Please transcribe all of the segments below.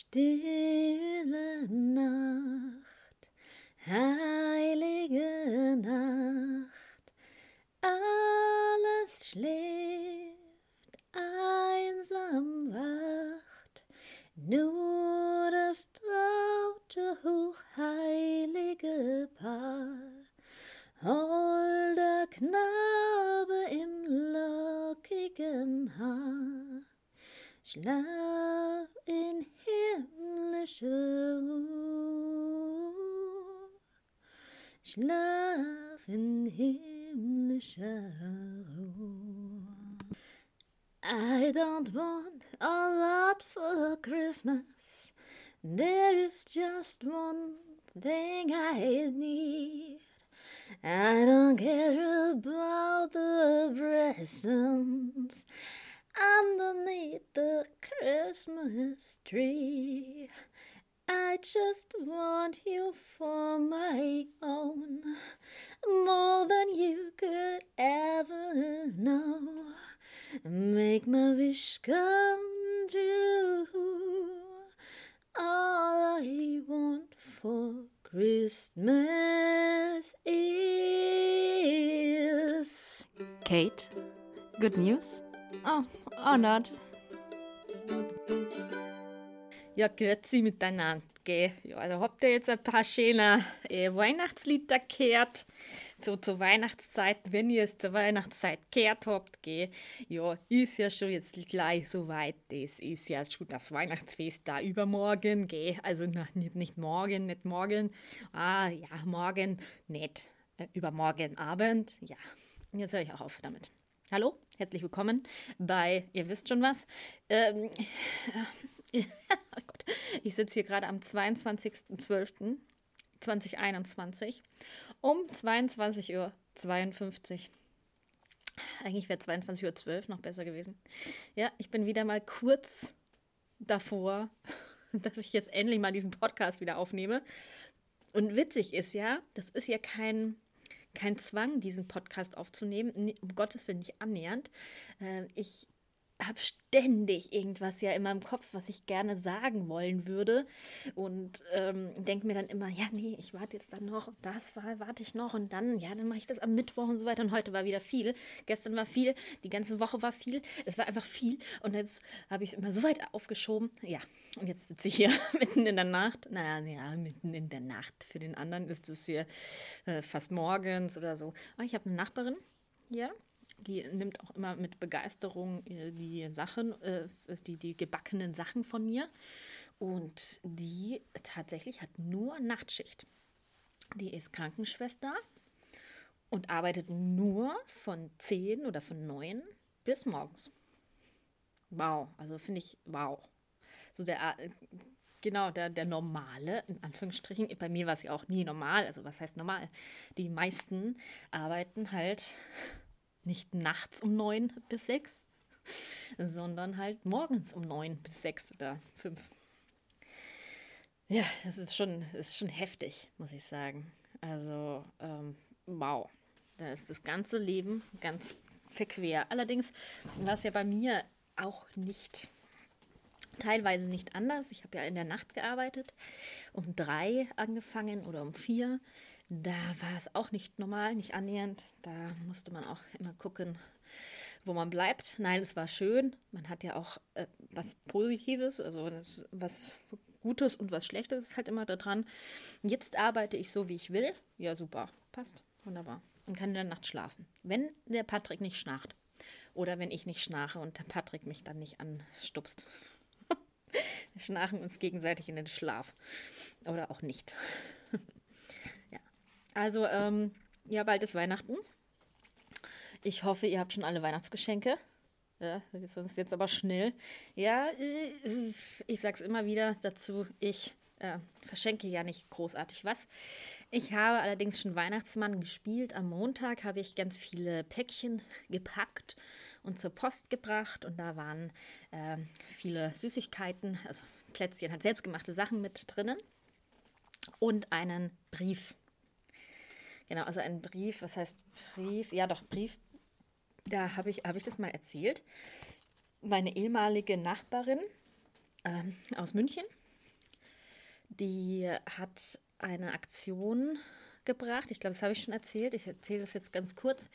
Stille Nacht, heilige Nacht, alles schläft, einsam wacht, nur das traute, hochheilige Paar, holder Knabe im lockigen Haar. Schlaf Schlaf in himmlischer Ruhe. I don't want a lot for Christmas. There is just one thing I need. I don't care about the presents underneath the Christmas tree. I just want you for my own, more than you could ever know. Make my wish come true. All I want for Christmas is. Kate, good news? Oh, oh not. Ja, grüezi miteinander, gell. Ja, also habt ihr jetzt ein paar schöne äh, Weihnachtslieder gehört? So zur Weihnachtszeit, wenn ihr es zur Weihnachtszeit gehört habt, gell. Ja, ist ja schon jetzt gleich soweit. Das ist ja schon das Weihnachtsfest da übermorgen, gell. Also na, nicht, nicht morgen, nicht morgen. Ah, ja, morgen, nicht. Äh, übermorgen Abend, ja. Jetzt höre ich auch auf damit. Hallo, herzlich willkommen bei, ihr wisst schon was. Ähm, ich sitze hier gerade am 22.12.2021 um 22.52 Uhr. Eigentlich wäre 22.12 Uhr noch besser gewesen. Ja, ich bin wieder mal kurz davor, dass ich jetzt endlich mal diesen Podcast wieder aufnehme. Und witzig ist ja, das ist ja kein kein Zwang, diesen Podcast aufzunehmen, um Gottes Willen nicht annähernd. Äh, ich habe ständig irgendwas ja immer im Kopf, was ich gerne sagen wollen würde und ähm, denke mir dann immer, ja, nee, ich warte jetzt dann noch das war, warte ich noch und dann, ja, dann mache ich das am Mittwoch und so weiter und heute war wieder viel. Gestern war viel, die ganze Woche war viel, es war einfach viel und jetzt habe ich es immer so weit aufgeschoben. Ja, und jetzt sitze ich hier mitten in der Nacht. Naja, ja, mitten in der Nacht. Für den anderen ist es hier äh, fast morgens oder so. Aber ich habe eine Nachbarin hier, die nimmt auch immer mit Begeisterung äh, die Sachen, äh, die, die gebackenen Sachen von mir. Und die tatsächlich hat nur Nachtschicht. Die ist Krankenschwester und arbeitet nur von 10 oder von 9 bis morgens. Wow, also finde ich wow. So der, äh, genau, der, der normale, in Anführungsstrichen, bei mir war es ja auch nie normal, also was heißt normal? Die meisten arbeiten halt nicht nachts um neun bis sechs, sondern halt morgens um neun bis sechs oder fünf. Ja, das ist schon, das ist schon heftig, muss ich sagen. Also, ähm, wow. Da ist das ganze Leben ganz verquer. Allerdings war es ja bei mir auch nicht, teilweise nicht anders. Ich habe ja in der Nacht gearbeitet, um drei angefangen oder um vier. Da war es auch nicht normal, nicht annähernd. Da musste man auch immer gucken, wo man bleibt. Nein, es war schön. Man hat ja auch äh, was Positives, also was Gutes und was Schlechtes ist halt immer da dran. Jetzt arbeite ich so, wie ich will. Ja, super. Passt. Wunderbar. Und kann in der Nacht schlafen. Wenn der Patrick nicht schnarcht. Oder wenn ich nicht schnarche und der Patrick mich dann nicht anstupst. Wir schnarchen uns gegenseitig in den Schlaf. Oder auch nicht. Also, ähm, ja, bald ist Weihnachten. Ich hoffe, ihr habt schon alle Weihnachtsgeschenke. Ja, sonst jetzt aber schnell. Ja, äh, ich sag's immer wieder dazu, ich äh, verschenke ja nicht großartig was. Ich habe allerdings schon Weihnachtsmann gespielt. Am Montag habe ich ganz viele Päckchen gepackt und zur Post gebracht und da waren äh, viele Süßigkeiten, also Plätzchen, hat selbstgemachte Sachen mit drinnen und einen Brief Genau, also ein Brief, was heißt Brief? Ja, doch, Brief. Da habe ich, hab ich das mal erzählt. Meine ehemalige Nachbarin ähm, aus München, die hat eine Aktion gebracht. Ich glaube, das habe ich schon erzählt. Ich erzähle das jetzt ganz kurz.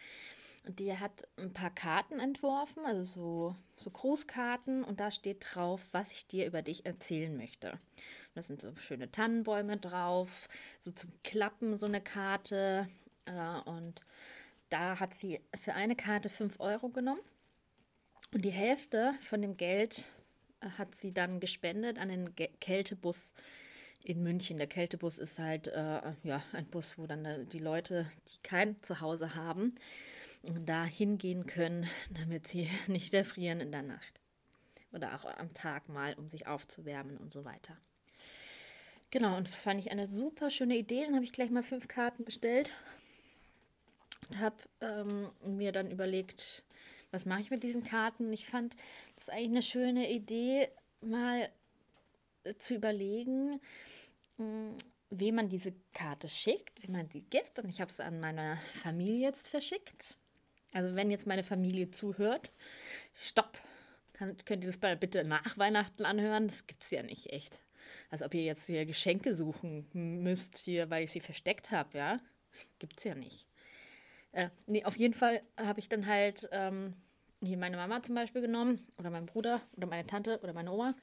Die hat ein paar Karten entworfen, also so, so Grußkarten, und da steht drauf, was ich dir über dich erzählen möchte. Da sind so schöne Tannenbäume drauf, so zum Klappen so eine Karte. Äh, und da hat sie für eine Karte 5 Euro genommen. Und die Hälfte von dem Geld äh, hat sie dann gespendet an den Kältebus in München. Der Kältebus ist halt äh, ja, ein Bus, wo dann die Leute, die kein Zuhause haben, da hingehen können, damit sie nicht erfrieren in der Nacht. Oder auch am Tag mal, um sich aufzuwärmen und so weiter. Genau, und das fand ich eine super schöne Idee. Dann habe ich gleich mal fünf Karten bestellt und habe ähm, mir dann überlegt, was mache ich mit diesen Karten. Ich fand das eigentlich eine schöne Idee, mal äh, zu überlegen, hm, wem man diese Karte schickt, wem man die gibt. Und ich habe es an meine Familie jetzt verschickt. Also wenn jetzt meine Familie zuhört, stopp. Kann, könnt ihr das bitte nach Weihnachten anhören? Das gibt es ja nicht echt. Als ob ihr jetzt hier Geschenke suchen müsst, hier, weil ich sie versteckt habe, ja? Gibt es ja nicht. Äh, nee, auf jeden Fall habe ich dann halt ähm, hier meine Mama zum Beispiel genommen oder meinen Bruder oder meine Tante oder meine Oma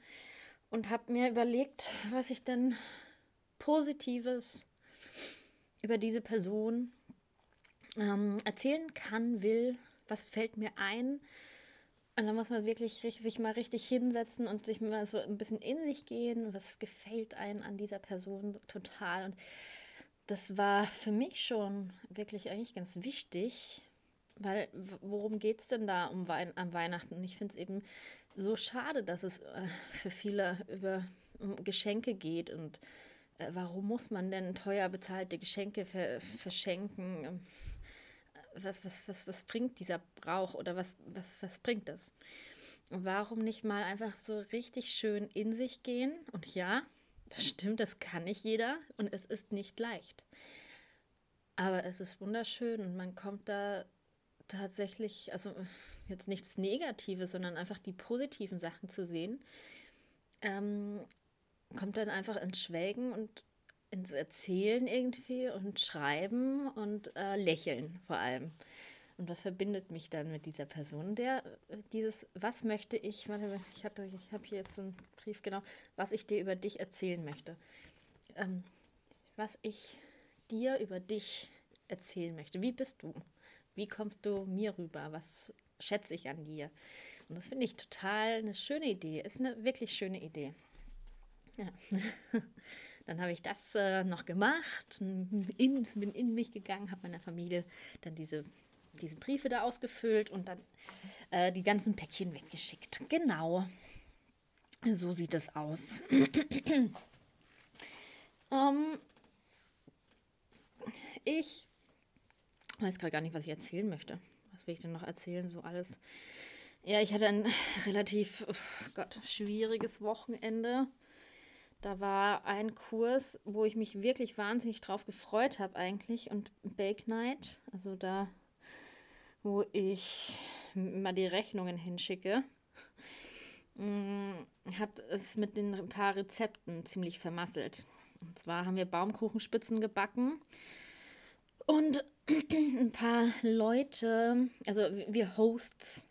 und habe mir überlegt, was ich denn Positives über diese Person ähm, erzählen kann, will, was fällt mir ein. Und dann muss man wirklich sich mal richtig hinsetzen und sich mal so ein bisschen in sich gehen. Was gefällt einem an dieser Person total? Und das war für mich schon wirklich eigentlich ganz wichtig, weil worum geht es denn da um Wein am Weihnachten? Ich finde es eben so schade, dass es äh, für viele über Geschenke geht und äh, warum muss man denn teuer bezahlte Geschenke ver verschenken? Was, was, was, was bringt dieser Brauch oder was, was, was bringt das? Warum nicht mal einfach so richtig schön in sich gehen? Und ja, das stimmt, das kann nicht jeder und es ist nicht leicht. Aber es ist wunderschön und man kommt da tatsächlich, also jetzt nichts Negatives, sondern einfach die positiven Sachen zu sehen, ähm, kommt dann einfach ins Schwelgen und ins Erzählen irgendwie und Schreiben und äh, Lächeln vor allem. Und was verbindet mich dann mit dieser Person? Der, äh, dieses, was möchte ich, warte, ich hatte, ich habe hier jetzt so einen Brief, genau, was ich dir über dich erzählen möchte. Ähm, was ich dir über dich erzählen möchte. Wie bist du? Wie kommst du mir rüber? Was schätze ich an dir? Und das finde ich total eine schöne Idee. Ist eine wirklich schöne Idee. Ja. Dann habe ich das äh, noch gemacht, in, bin in mich gegangen, habe meiner Familie dann diese, diese Briefe da ausgefüllt und dann äh, die ganzen Päckchen weggeschickt. Genau. So sieht es aus. ähm, ich weiß gerade gar nicht, was ich erzählen möchte. Was will ich denn noch erzählen? So alles. Ja, ich hatte ein relativ, oh Gott, schwieriges Wochenende. Da war ein Kurs, wo ich mich wirklich wahnsinnig drauf gefreut habe eigentlich und Bake Night, also da, wo ich mal die Rechnungen hinschicke, mm, hat es mit den paar Rezepten ziemlich vermasselt. Und zwar haben wir Baumkuchenspitzen gebacken und ein paar Leute, also wir Hosts,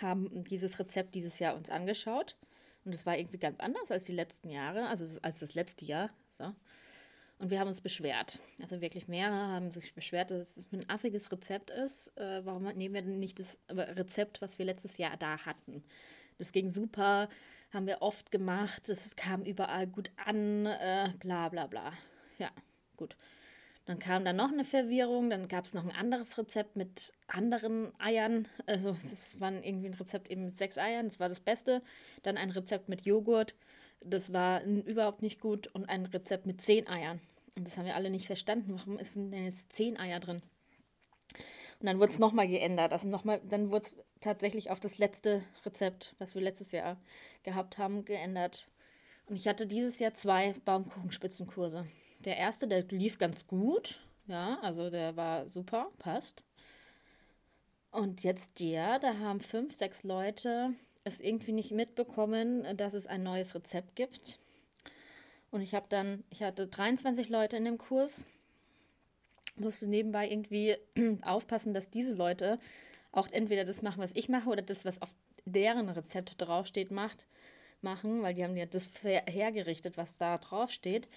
haben dieses Rezept dieses Jahr uns angeschaut und es war irgendwie ganz anders als die letzten Jahre, also als das letzte Jahr. So. Und wir haben uns beschwert. Also wirklich mehrere haben sich beschwert, dass es ein affiges Rezept ist. Äh, warum nehmen wir denn nicht das Rezept, was wir letztes Jahr da hatten? Das ging super, haben wir oft gemacht, es kam überall gut an, äh, bla bla bla. Ja, gut. Dann kam da noch eine Verwirrung, dann gab es noch ein anderes Rezept mit anderen Eiern. Also das war irgendwie ein Rezept eben mit sechs Eiern, das war das Beste. Dann ein Rezept mit Joghurt, das war überhaupt nicht gut. Und ein Rezept mit zehn Eiern. Und das haben wir alle nicht verstanden. Warum ist denn jetzt zehn Eier drin? Und dann wurde es nochmal geändert. Also nochmal, dann wurde es tatsächlich auf das letzte Rezept, was wir letztes Jahr gehabt haben, geändert. Und ich hatte dieses Jahr zwei Baumkuchenspitzenkurse. Der erste, der lief ganz gut. Ja, also der war super, passt. Und jetzt der, da haben fünf, sechs Leute es irgendwie nicht mitbekommen, dass es ein neues Rezept gibt. Und ich habe dann, ich hatte 23 Leute in dem Kurs, musste nebenbei irgendwie aufpassen, dass diese Leute auch entweder das machen, was ich mache, oder das, was auf deren Rezept draufsteht, macht, machen, weil die haben ja das hergerichtet, was da draufsteht.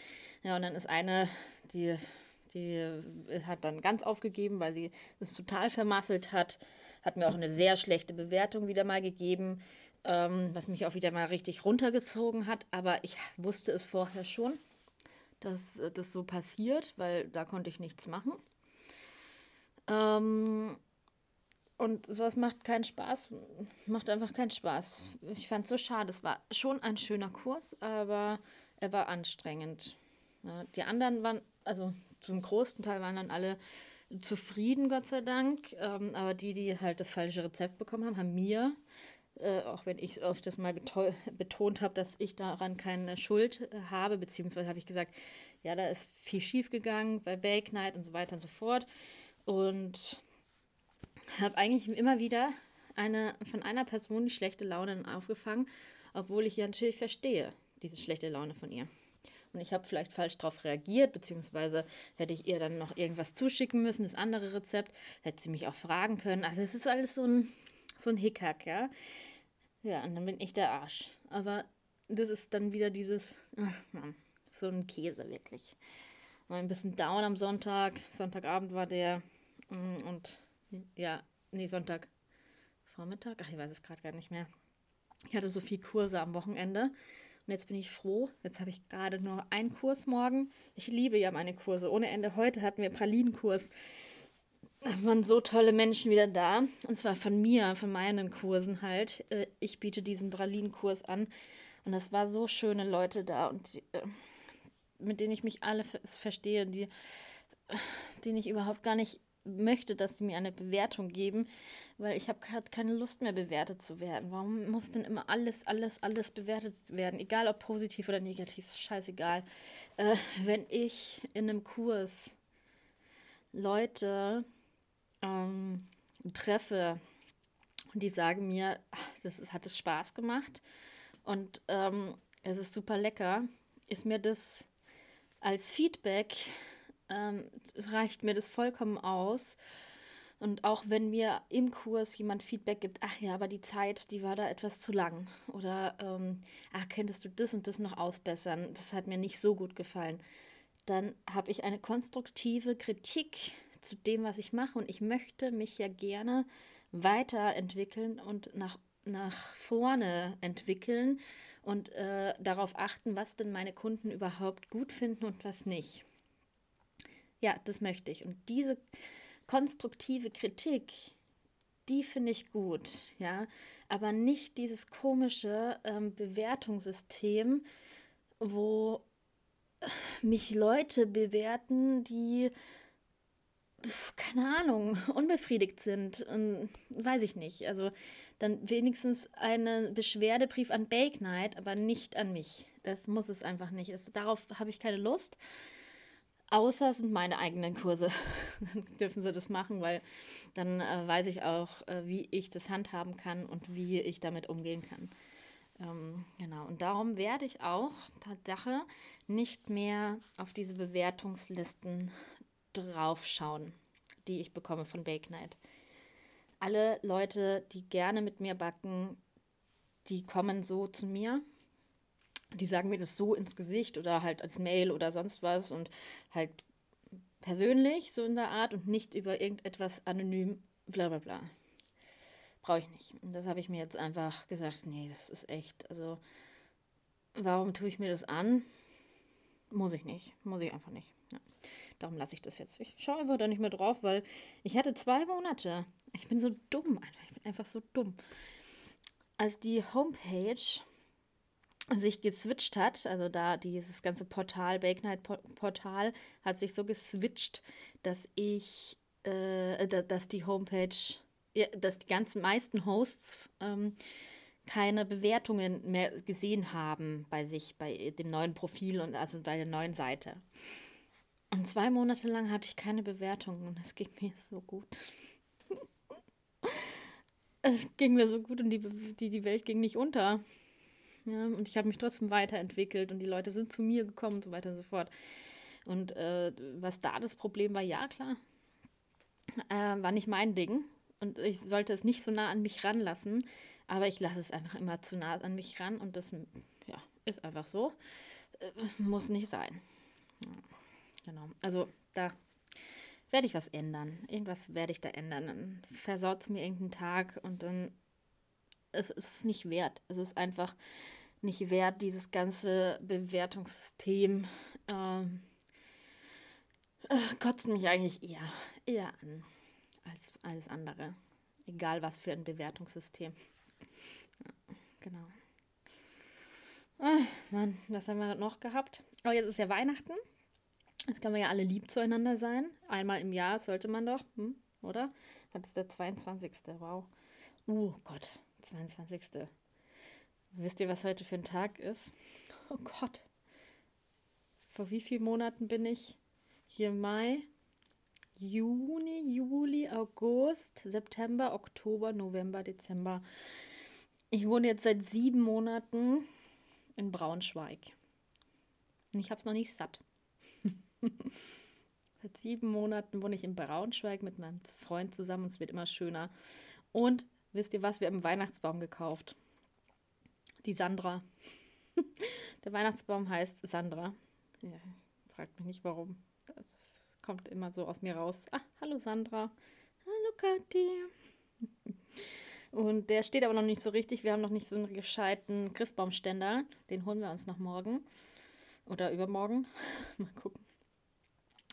Ja, und dann ist eine, die, die hat dann ganz aufgegeben, weil sie das total vermasselt hat, hat mir auch eine sehr schlechte Bewertung wieder mal gegeben, ähm, was mich auch wieder mal richtig runtergezogen hat. Aber ich wusste es vorher schon, dass äh, das so passiert, weil da konnte ich nichts machen. Ähm, und sowas macht keinen Spaß, macht einfach keinen Spaß. Ich fand es so schade. Es war schon ein schöner Kurs, aber er war anstrengend. Die anderen waren, also zum großen Teil waren dann alle zufrieden, Gott sei Dank. Ähm, aber die, die halt das falsche Rezept bekommen haben, haben mir, äh, auch wenn ich öfters mal betont habe, dass ich daran keine Schuld äh, habe, beziehungsweise habe ich gesagt, ja, da ist viel schief gegangen bei Bake Night und so weiter und so fort. Und habe eigentlich immer wieder eine, von einer Person die schlechte Laune aufgefangen, obwohl ich ja natürlich verstehe, diese schlechte Laune von ihr. Und ich habe vielleicht falsch darauf reagiert, beziehungsweise hätte ich ihr dann noch irgendwas zuschicken müssen, das andere Rezept, hätte sie mich auch fragen können. Also es ist alles so ein, so ein Hickhack, ja. Ja, und dann bin ich der Arsch. Aber das ist dann wieder dieses, ach Mann, so ein Käse wirklich. War ein bisschen down am Sonntag. Sonntagabend war der mm, und ja, nee, Sonntag. Vormittag? Ach, ich weiß es gerade gar nicht mehr. Ich hatte so viel Kurse am Wochenende. Und jetzt bin ich froh. Jetzt habe ich gerade nur einen Kurs morgen. Ich liebe ja meine Kurse. Ohne Ende. Heute hatten wir Pralinenkurs. Es waren so tolle Menschen wieder da. Und zwar von mir, von meinen Kursen halt. Äh, ich biete diesen Pralinenkurs an. Und das war so schöne Leute da. Und äh, mit denen ich mich alle verstehe, die, denen ich überhaupt gar nicht möchte, dass sie mir eine Bewertung geben, weil ich habe gerade keine Lust mehr bewertet zu werden. Warum muss denn immer alles, alles, alles bewertet werden? Egal ob positiv oder negativ, ist scheißegal. Äh, wenn ich in einem Kurs Leute ähm, treffe und die sagen mir, ach, das ist, hat es Spaß gemacht und ähm, es ist super lecker, ist mir das als Feedback ähm, reicht mir das vollkommen aus. Und auch wenn mir im Kurs jemand Feedback gibt, ach ja, aber die Zeit, die war da etwas zu lang. Oder, ähm, ach, könntest du das und das noch ausbessern? Das hat mir nicht so gut gefallen. Dann habe ich eine konstruktive Kritik zu dem, was ich mache. Und ich möchte mich ja gerne weiterentwickeln und nach, nach vorne entwickeln und äh, darauf achten, was denn meine Kunden überhaupt gut finden und was nicht. Ja, das möchte ich. Und diese konstruktive Kritik, die finde ich gut, ja, aber nicht dieses komische ähm, Bewertungssystem, wo mich Leute bewerten, die keine Ahnung, unbefriedigt sind. Und, weiß ich nicht. Also dann wenigstens einen Beschwerdebrief an Bake Night, aber nicht an mich. Das muss es einfach nicht. Das, darauf habe ich keine Lust. Außer es sind meine eigenen Kurse. dann dürfen sie das machen, weil dann äh, weiß ich auch, äh, wie ich das handhaben kann und wie ich damit umgehen kann. Ähm, genau, und darum werde ich auch Tatsache nicht mehr auf diese Bewertungslisten draufschauen, die ich bekomme von Bake Night. Alle Leute, die gerne mit mir backen, die kommen so zu mir die sagen mir das so ins Gesicht oder halt als Mail oder sonst was und halt persönlich so in der Art und nicht über irgendetwas anonym, bla bla bla. Brauche ich nicht. Und das habe ich mir jetzt einfach gesagt, nee, das ist echt, also warum tue ich mir das an? Muss ich nicht. Muss ich einfach nicht. Ja. Darum lasse ich das jetzt. Ich schaue einfach da nicht mehr drauf, weil ich hatte zwei Monate. Ich bin so dumm einfach. Ich bin einfach so dumm. Als die Homepage sich geswitcht hat, also da dieses ganze Portal, Bake Night Portal, hat sich so geswitcht, dass ich, äh, dass die Homepage, dass die ganzen meisten Hosts ähm, keine Bewertungen mehr gesehen haben bei sich, bei dem neuen Profil und also bei der neuen Seite. Und zwei Monate lang hatte ich keine Bewertungen und es ging mir so gut. es ging mir so gut und die, die, die Welt ging nicht unter. Ja, und ich habe mich trotzdem weiterentwickelt und die Leute sind zu mir gekommen und so weiter und so fort. Und äh, was da das Problem war, ja klar, äh, war nicht mein Ding. Und ich sollte es nicht so nah an mich ranlassen, aber ich lasse es einfach immer zu nah an mich ran und das ja, ist einfach so. Äh, muss nicht sein. Ja, genau. Also da werde ich was ändern. Irgendwas werde ich da ändern. Dann versaut es mir irgendeinen Tag und dann es ist nicht wert. Es ist einfach nicht wert, dieses ganze Bewertungssystem. Ähm, äh, kotzt mich eigentlich eher, eher an als alles andere. Egal was für ein Bewertungssystem. Ja, genau. Ah, Mann, was haben wir noch gehabt? Oh, jetzt ist ja Weihnachten. Jetzt kann man ja alle lieb zueinander sein. Einmal im Jahr sollte man doch, hm, oder? Das ist der 22. Wow. Oh Gott, 22. Wisst ihr, was heute für ein Tag ist? Oh Gott. Vor wie vielen Monaten bin ich? Hier Mai, Juni, Juli, August, September, Oktober, November, Dezember. Ich wohne jetzt seit sieben Monaten in Braunschweig. Und ich habe es noch nicht satt. seit sieben Monaten wohne ich in Braunschweig mit meinem Freund zusammen. Es wird immer schöner. Und wisst ihr was? Wir haben einen Weihnachtsbaum gekauft. Die Sandra. Der Weihnachtsbaum heißt Sandra. Ja, fragt mich nicht warum. Das kommt immer so aus mir raus. Ah, hallo Sandra. Hallo Kathi. Und der steht aber noch nicht so richtig. Wir haben noch nicht so einen gescheiten Christbaumständer. Den holen wir uns noch morgen. Oder übermorgen. Mal gucken.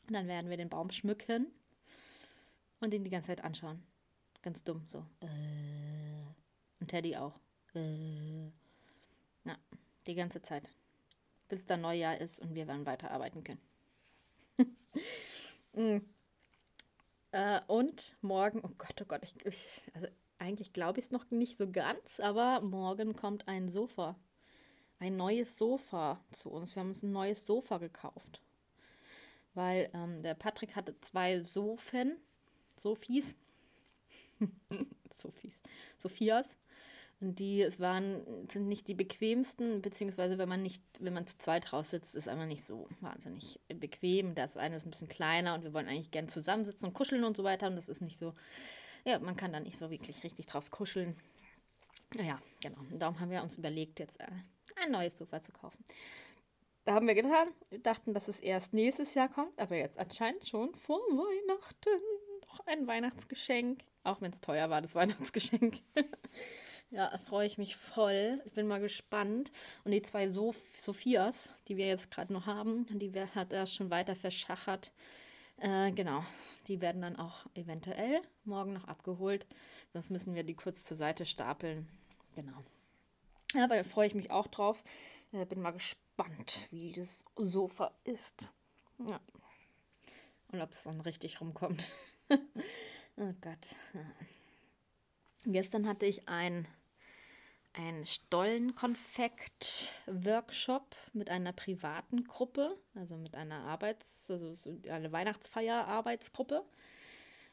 Und dann werden wir den Baum schmücken und ihn die ganze Zeit anschauen. Ganz dumm, so. Äh. Und Teddy auch. Äh. Ja, die ganze Zeit. Bis dann Neujahr ist und wir dann weiterarbeiten können. mm. äh, und morgen, oh Gott, oh Gott, ich, ich also eigentlich glaube ich es noch nicht so ganz, aber morgen kommt ein Sofa. Ein neues Sofa zu uns. Wir haben uns ein neues Sofa gekauft. Weil ähm, der Patrick hatte zwei Sofen, Sophies, Sophies, Sophias. Und die es waren, sind nicht die bequemsten, beziehungsweise wenn man nicht, wenn man zu zweit draus sitzt, ist einfach nicht so wahnsinnig bequem. Das eine ist ein bisschen kleiner und wir wollen eigentlich gern zusammensitzen und kuscheln und so weiter. Und das ist nicht so, ja, man kann da nicht so wirklich richtig drauf kuscheln. Naja, genau. Und darum haben wir uns überlegt, jetzt äh, ein neues Sofa zu kaufen. Da haben wir getan. Wir dachten, dass es erst nächstes Jahr kommt, aber jetzt anscheinend schon vor Weihnachten. Noch ein Weihnachtsgeschenk. Auch wenn es teuer war, das Weihnachtsgeschenk. Ja, freue ich mich voll. Ich bin mal gespannt. Und die zwei Sof Sophias, die wir jetzt gerade noch haben, die hat er schon weiter verschachert. Äh, genau, die werden dann auch eventuell morgen noch abgeholt. Sonst müssen wir die kurz zur Seite stapeln. Genau. Ja, aber da freue ich mich auch drauf. Äh, bin mal gespannt, wie das Sofa ist. Ja. Und ob es dann richtig rumkommt. oh Gott. Gestern hatte ich ein ein Stollenkonfekt-Workshop mit einer privaten Gruppe, also mit einer Arbeits-, also eine Weihnachtsfeier-Arbeitsgruppe.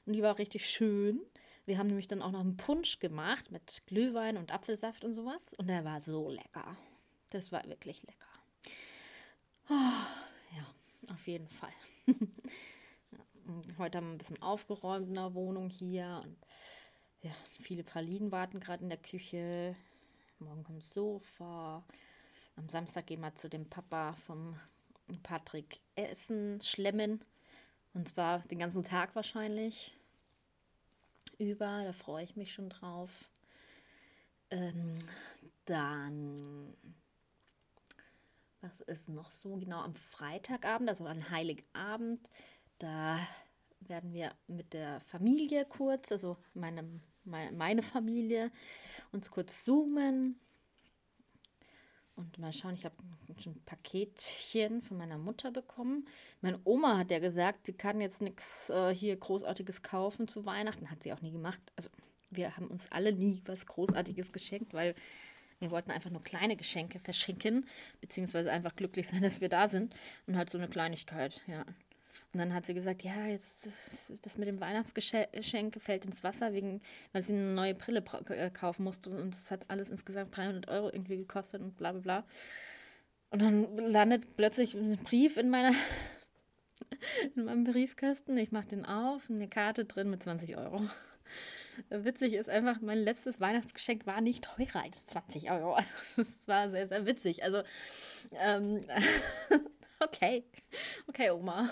Und die war richtig schön. Wir haben nämlich dann auch noch einen Punsch gemacht mit Glühwein und Apfelsaft und sowas. Und der war so lecker. Das war wirklich lecker. Oh, ja, auf jeden Fall. heute haben wir ein bisschen aufgeräumt in der Wohnung hier. Und ja, viele Pralinen warten gerade in der Küche morgen kommt Sofa. Am Samstag gehen wir zu dem Papa vom Patrick essen, schlemmen. Und zwar den ganzen Tag wahrscheinlich. Über, da freue ich mich schon drauf. Ähm, dann, was ist noch so genau am Freitagabend, also an Heiligabend, da werden wir mit der Familie kurz, also meinem meine Familie, uns kurz zoomen und mal schauen. Ich habe schon ein Paketchen von meiner Mutter bekommen. Meine Oma hat ja gesagt, sie kann jetzt nichts äh, hier Großartiges kaufen zu Weihnachten. Hat sie auch nie gemacht. Also wir haben uns alle nie was Großartiges geschenkt, weil wir wollten einfach nur kleine Geschenke verschenken, beziehungsweise einfach glücklich sein, dass wir da sind und halt so eine Kleinigkeit, ja. Und dann hat sie gesagt, ja, jetzt das mit dem Weihnachtsgeschenk fällt ins Wasser, wegen, weil sie eine neue Brille äh, kaufen musste und das hat alles insgesamt 300 Euro irgendwie gekostet und bla bla bla. Und dann landet plötzlich ein Brief in meiner in meinem Briefkasten. Ich mache den auf, eine Karte drin mit 20 Euro. Witzig ist einfach, mein letztes Weihnachtsgeschenk war nicht teurer als 20 Euro. Das war sehr, sehr witzig. Also, ähm, okay. Okay, Oma.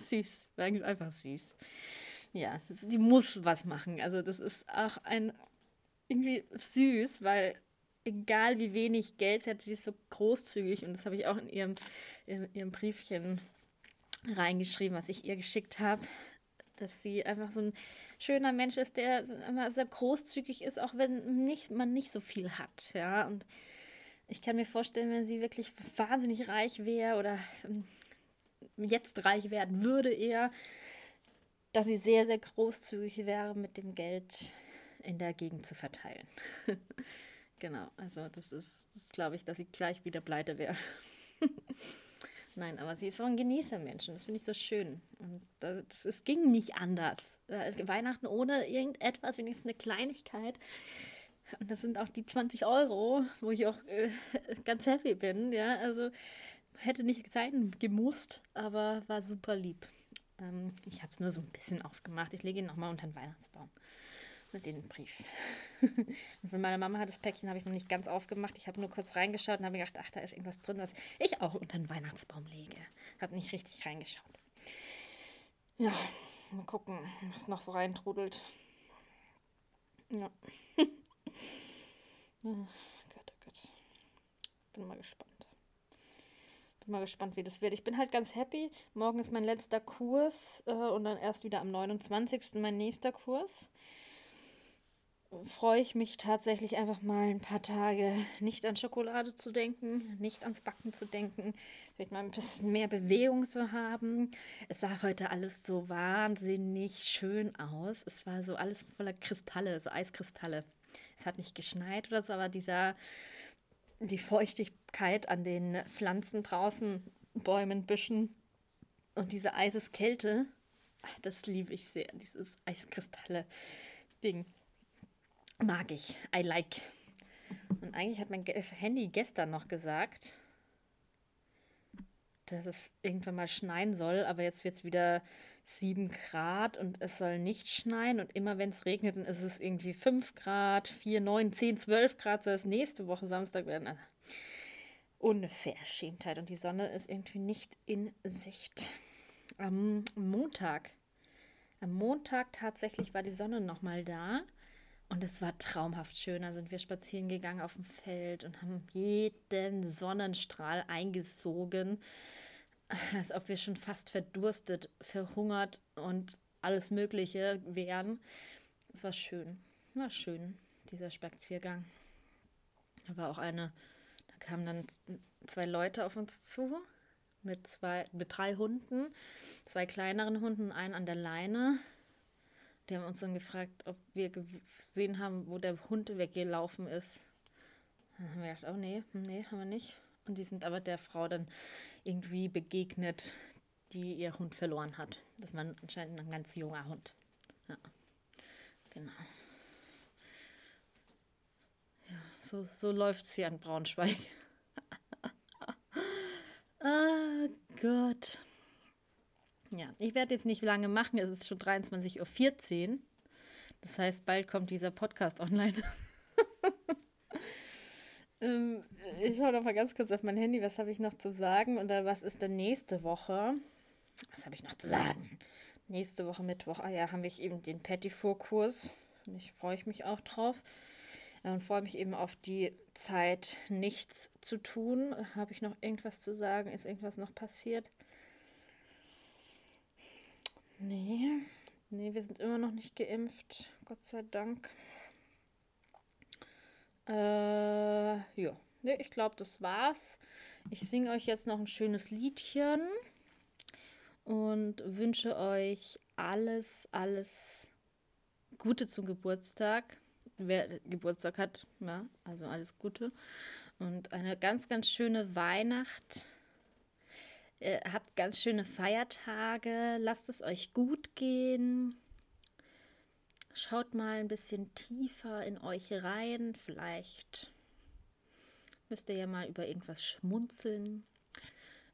Süß. Einfach süß. Ja, die muss was machen. Also, das ist auch ein irgendwie süß, weil egal wie wenig Geld sie hat, sie ist so großzügig und das habe ich auch in ihrem, in ihrem Briefchen reingeschrieben, was ich ihr geschickt habe, dass sie einfach so ein schöner Mensch ist, der immer sehr großzügig ist, auch wenn nicht, man nicht so viel hat, ja. Und ich kann mir vorstellen, wenn sie wirklich wahnsinnig reich wäre oder ähm, jetzt reich werden würde eher, dass sie sehr, sehr großzügig wäre, mit dem Geld in der Gegend zu verteilen. genau, also das ist, das glaube ich, dass sie gleich wieder pleite wäre. Nein, aber sie ist so ein Genießermensch das finde ich so schön. Und das, es ging nicht anders. Äh, Weihnachten ohne irgendetwas, wenigstens eine Kleinigkeit. Und das sind auch die 20 Euro, wo ich auch äh, ganz happy bin. Ja, also hätte nicht sein gemusst, aber war super lieb. Ähm, ich habe es nur so ein bisschen aufgemacht. Ich lege ihn nochmal unter den Weihnachtsbaum mit den Brief. und von meiner Mama hat das Päckchen habe ich noch nicht ganz aufgemacht. Ich habe nur kurz reingeschaut und habe gedacht, ach, da ist irgendwas drin, was ich auch unter den Weihnachtsbaum lege. Habe nicht richtig reingeschaut. Ja, mal gucken, was noch so reintrudelt. Ja. oh Gott, oh Gott. Bin mal gespannt. Bin mal gespannt, wie das wird. Ich bin halt ganz happy. Morgen ist mein letzter Kurs äh, und dann erst wieder am 29. mein nächster Kurs freue ich mich tatsächlich einfach mal ein paar Tage nicht an Schokolade zu denken, nicht ans Backen zu denken, vielleicht mal ein bisschen mehr Bewegung zu haben. Es sah heute alles so wahnsinnig schön aus. Es war so alles voller Kristalle, so Eiskristalle. Es hat nicht geschneit oder so, aber dieser die Feuchtigkeit an den Pflanzen draußen, Bäumen, Büschen und diese Eiseskälte, das liebe ich sehr, dieses Eiskristalle-Ding. Mag ich. I like. Und eigentlich hat mein Handy gestern noch gesagt, dass es irgendwann mal schneien soll, aber jetzt wird es wieder 7 Grad und es soll nicht schneien. Und immer wenn es regnet, dann ist es irgendwie 5 Grad, 4, 9, 10, 12 Grad, soll es nächste Woche Samstag werden. Also, Unverschämtheit. Und die Sonne ist irgendwie nicht in Sicht. Am Montag. Am Montag tatsächlich war die Sonne nochmal da. Und es war traumhaft schön. Da sind wir spazieren gegangen auf dem Feld und haben jeden Sonnenstrahl eingesogen, als ob wir schon fast verdurstet, verhungert und alles Mögliche wären. Es war schön. War schön, dieser Spaziergang. Da war auch eine, da kamen dann zwei Leute auf uns zu mit zwei, mit drei Hunden, zwei kleineren Hunden, einen an der Leine die haben uns dann gefragt, ob wir gesehen haben, wo der Hund weggelaufen ist. Dann haben wir gedacht, oh nee, nee, haben wir nicht. Und die sind aber der Frau dann irgendwie begegnet, die ihr Hund verloren hat. Das war anscheinend ein ganz junger Hund. Ja, genau. Ja, so, so läuft es hier an Braunschweig. ah Gott. Ja, ich werde jetzt nicht lange machen. Es ist schon 23.14 Uhr. Das heißt, bald kommt dieser Podcast online. ähm, ich schaue noch mal ganz kurz auf mein Handy. Was habe ich noch zu sagen? Und was ist denn nächste Woche? Was habe ich noch zu sagen? Nächste Woche Mittwoch. Ah ja, haben wir eben den Pettifor-Kurs. Ich freue mich auch drauf. Und ähm, freue mich eben auf die Zeit, nichts zu tun. Habe ich noch irgendwas zu sagen? Ist irgendwas noch passiert? Nee, nee, wir sind immer noch nicht geimpft. Gott sei Dank. Äh, ja. Nee, ich glaube, das war's. Ich singe euch jetzt noch ein schönes Liedchen und wünsche euch alles, alles Gute zum Geburtstag. Wer Geburtstag hat, ja, also alles Gute. Und eine ganz, ganz schöne Weihnacht Äh, habt ganz schöne Feiertage, lasst es euch gut gehen. Schaut mal ein bisschen tiefer in euch rein. Vielleicht müsst ihr ja mal über irgendwas schmunzeln.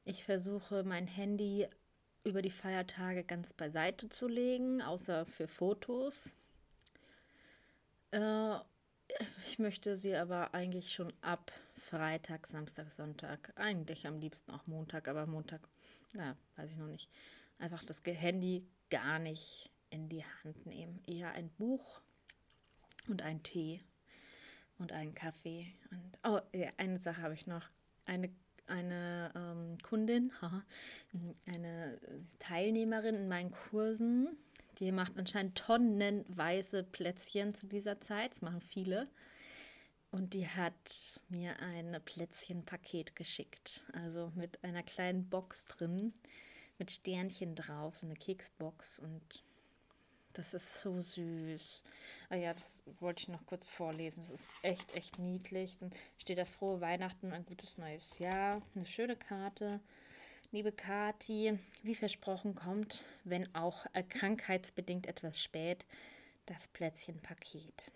Ich versuche mein Handy über die Feiertage ganz beiseite zu legen, außer für Fotos. Äh, ich möchte sie aber eigentlich schon ab Freitag, Samstag, Sonntag, eigentlich am liebsten auch Montag, aber Montag, ja, weiß ich noch nicht. Einfach das Handy gar nicht in die Hand nehmen. Eher ein Buch und ein Tee und einen Kaffee. Und oh, ja, eine Sache habe ich noch. Eine, eine ähm, Kundin, eine Teilnehmerin in meinen Kursen, die macht anscheinend tonnenweise Plätzchen zu dieser Zeit. Das machen viele. Und die hat mir ein Plätzchenpaket geschickt. Also mit einer kleinen Box drin, mit Sternchen drauf, so eine Keksbox. Und das ist so süß. Ah ja, das wollte ich noch kurz vorlesen. Das ist echt, echt niedlich. Dann steht da frohe Weihnachten, ein gutes neues Jahr. Eine schöne Karte. Liebe Kati, wie versprochen kommt, wenn auch krankheitsbedingt etwas spät, das Plätzchenpaket.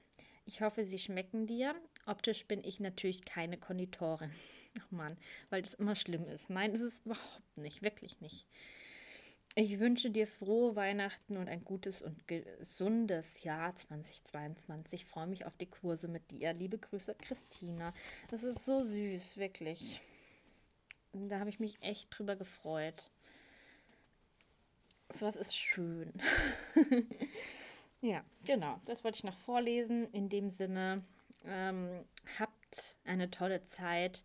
Ich hoffe, sie schmecken dir. Optisch bin ich natürlich keine Konditorin. Ach man, weil das immer schlimm ist. Nein, ist es überhaupt nicht, wirklich nicht. Ich wünsche dir frohe Weihnachten und ein gutes und gesundes Jahr 2022. Ich freue mich auf die Kurse mit dir. Liebe Grüße, Christina. Das ist so süß, wirklich. Da habe ich mich echt drüber gefreut. So was ist schön. ja, genau. Das wollte ich noch vorlesen. In dem Sinne, ähm, habt eine tolle Zeit.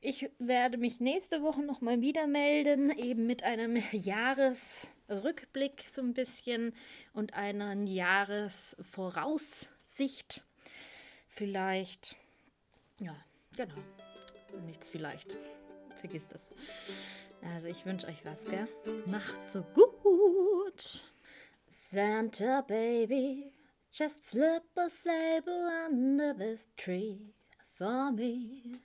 Ich werde mich nächste Woche nochmal wieder melden, eben mit einem Jahresrückblick so ein bisschen und einer Jahresvoraussicht. Vielleicht, ja, genau. Nichts vielleicht. Vergisst es. Also ich wünsche euch was, gell? Macht's so gut. Santa Baby, just slip a sable under this tree for me.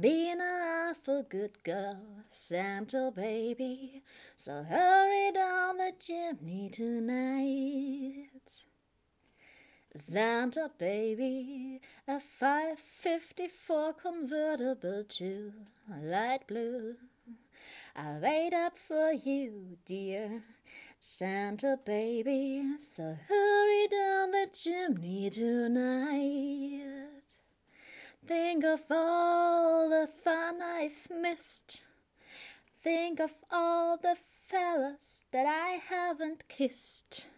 Being an awful good girl, Santa baby. So hurry down the chimney tonight. Santa baby, a 554 convertible to light blue. I'll wait up for you, dear Santa baby. So hurry down the chimney tonight. Think of all the fun I've missed. Think of all the fellas that I haven't kissed.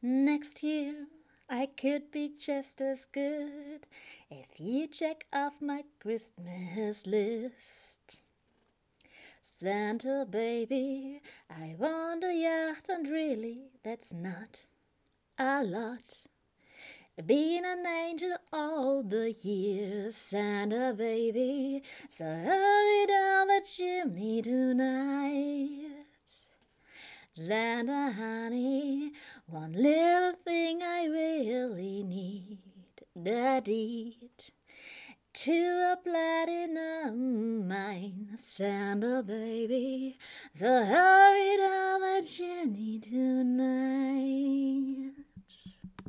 Next year I could be just as good if you check off my Christmas list. Santa baby, I want a yacht, and really that's not a lot. Being an angel all the years, Santa baby, so hurry down the chimney tonight. Santa honey, one little thing I really need, the deed to a platinum mine, Santa baby, so hurry down the chimney tonight.